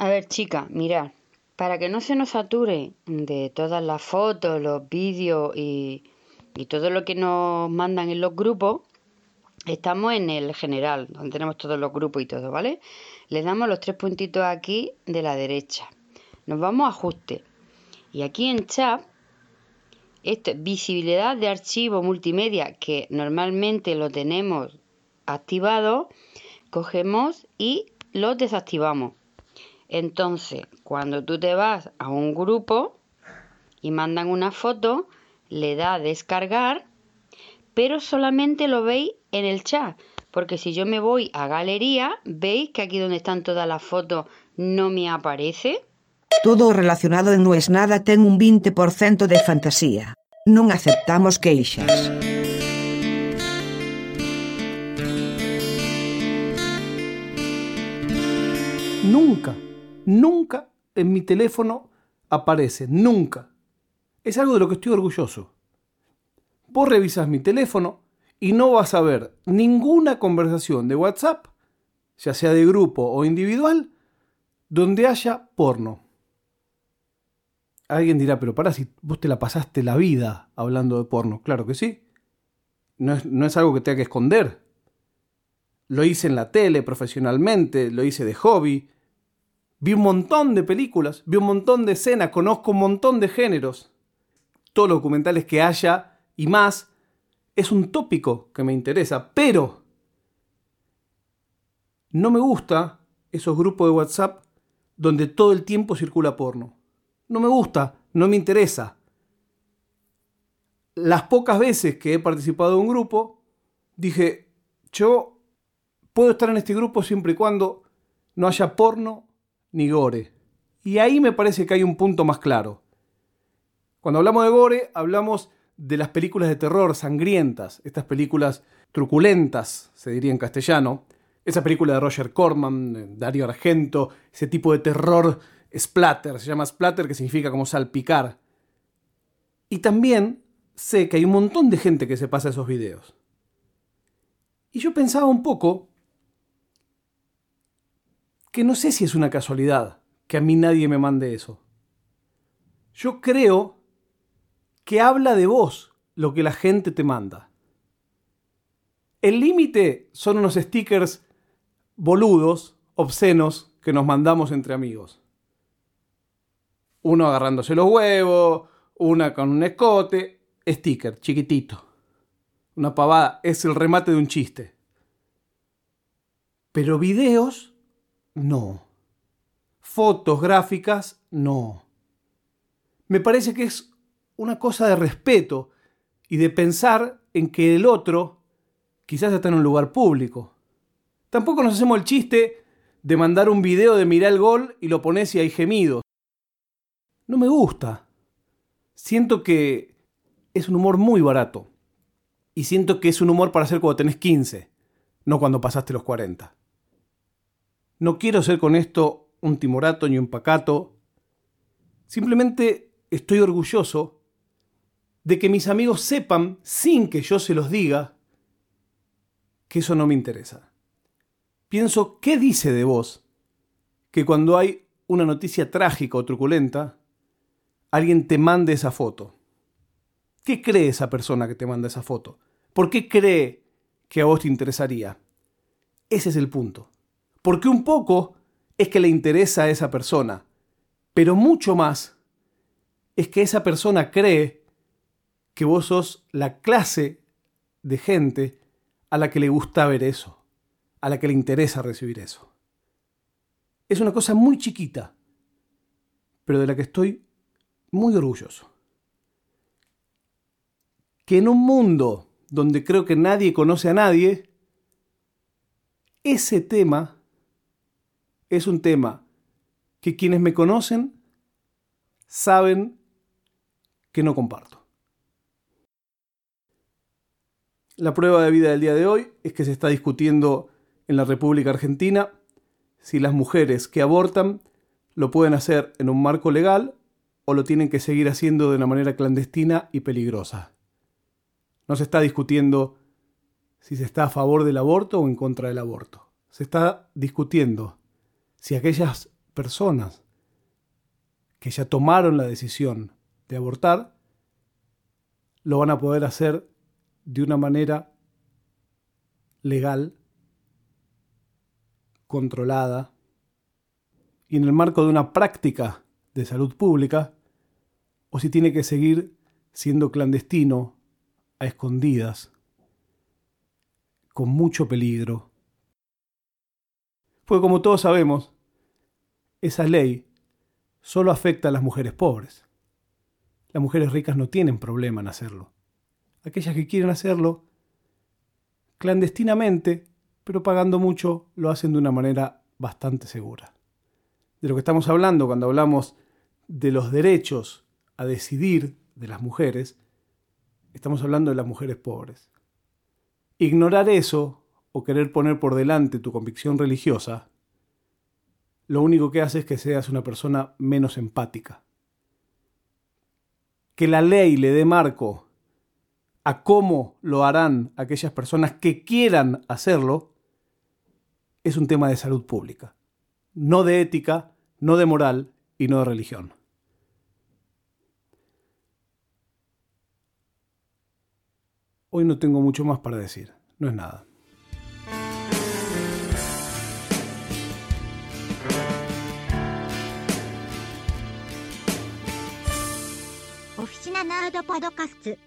A ver, chica, mirad, para que no se nos sature de todas las fotos, los vídeos y, todo lo que nos mandan en los grupos, estamos en el general, donde tenemos todos los grupos y todo, ¿vale? Le damos los tres puntitos aquí de la derecha. Nos vamos a ajuste. Y aquí en chat, esto es visibilidad de archivo multimedia, que normalmente lo tenemos activado, cogemos y lo desactivamos. Entonces, cuando tú te vas a un grupo y mandan una foto, le da a descargar, pero solamente lo veis en el chat. Porque si yo me voy a galería, veis que aquí donde están todas las fotos no me aparece. Todo relacionado en No es nada ten un 20% de fantasía. Non aceptamos queixas. Nunca, nunca en mi teléfono aparece, nunca. Es algo de lo que estoy orgulloso. Vos revisas mi teléfono y no vas a ver ninguna conversación de WhatsApp, ya sea de grupo o individual, donde haya porno. Alguien dirá, pero para si vos te la pasaste la vida hablando de porno. Claro que sí. No es, no es algo que tenga que esconder. Lo hice en la tele profesionalmente, lo hice de hobby. Vi un montón de películas, vi un montón de escenas, conozco un montón de géneros. Todos los documentales que haya y más es un tópico que me interesa, pero no me gusta esos grupos de WhatsApp donde todo el tiempo circula porno. No me gusta, no me interesa. Las pocas veces que he participado en un grupo, dije, yo puedo estar en este grupo siempre y cuando no haya porno ni gore. Y ahí me parece que hay un punto más claro. Cuando hablamos de gore, hablamos de las películas de terror sangrientas, estas películas truculentas, se diría en castellano, esa película de Roger Corman, Dario Argento, ese tipo de terror splatter, se llama splatter que significa como salpicar. Y también sé que hay un montón de gente que se pasa esos videos. Y yo pensaba un poco que no sé si es una casualidad que a mí nadie me mande eso. Yo creo que habla de vos lo que la gente te manda. El límite son unos stickers boludos, obscenos, que nos mandamos entre amigos. Uno agarrándose los huevos, una con un escote, sticker, chiquitito. Una pavada, es el remate de un chiste. Pero videos, no. Fotos gráficas, no. Me parece que es una cosa de respeto y de pensar en que el otro quizás está en un lugar público. Tampoco nos hacemos el chiste de mandar un video de mirar el gol y lo pones y hay gemidos. No me gusta. Siento que es un humor muy barato. Y siento que es un humor para hacer cuando tenés 15, no cuando pasaste los 40. No quiero ser con esto un timorato ni un pacato. Simplemente estoy orgulloso de que mis amigos sepan, sin que yo se los diga, que eso no me interesa. Pienso, ¿qué dice de vos que cuando hay una noticia trágica o truculenta, alguien te mande esa foto? ¿Qué cree esa persona que te manda esa foto? ¿Por qué cree que a vos te interesaría? Ese es el punto. Porque un poco es que le interesa a esa persona, pero mucho más es que esa persona cree que vos sos la clase de gente a la que le gusta ver eso, a la que le interesa recibir eso. Es una cosa muy chiquita, pero de la que estoy muy orgulloso. Que en un mundo donde creo que nadie conoce a nadie, ese tema es un tema que quienes me conocen saben que no comparto. La prueba de vida del día de hoy es que se está discutiendo en la República Argentina si las mujeres que abortan lo pueden hacer en un marco legal o lo tienen que seguir haciendo de una manera clandestina y peligrosa. No se está discutiendo si se está a favor del aborto o en contra del aborto. Se está discutiendo si aquellas personas que ya tomaron la decisión de abortar, lo van a poder hacer de una manera legal, controlada y en el marco de una práctica de salud pública, o si tiene que seguir siendo clandestino, a escondidas, con mucho peligro. Pues como todos sabemos, esa ley solo afecta a las mujeres pobres. Las mujeres ricas no tienen problema en hacerlo. Aquellas que quieren hacerlo clandestinamente, pero pagando mucho, lo hacen de una manera bastante segura. De lo que estamos hablando cuando hablamos de los derechos a decidir de las mujeres, estamos hablando de las mujeres pobres. Ignorar eso o querer poner por delante tu convicción religiosa, lo único que hace es que seas una persona menos empática. Que la ley le dé marco a cómo lo harán aquellas personas que quieran hacerlo, es un tema de salud pública, no de ética, no de moral y no de religión. Hoy no tengo mucho más para decir, no es nada. ナナードパドカスツ。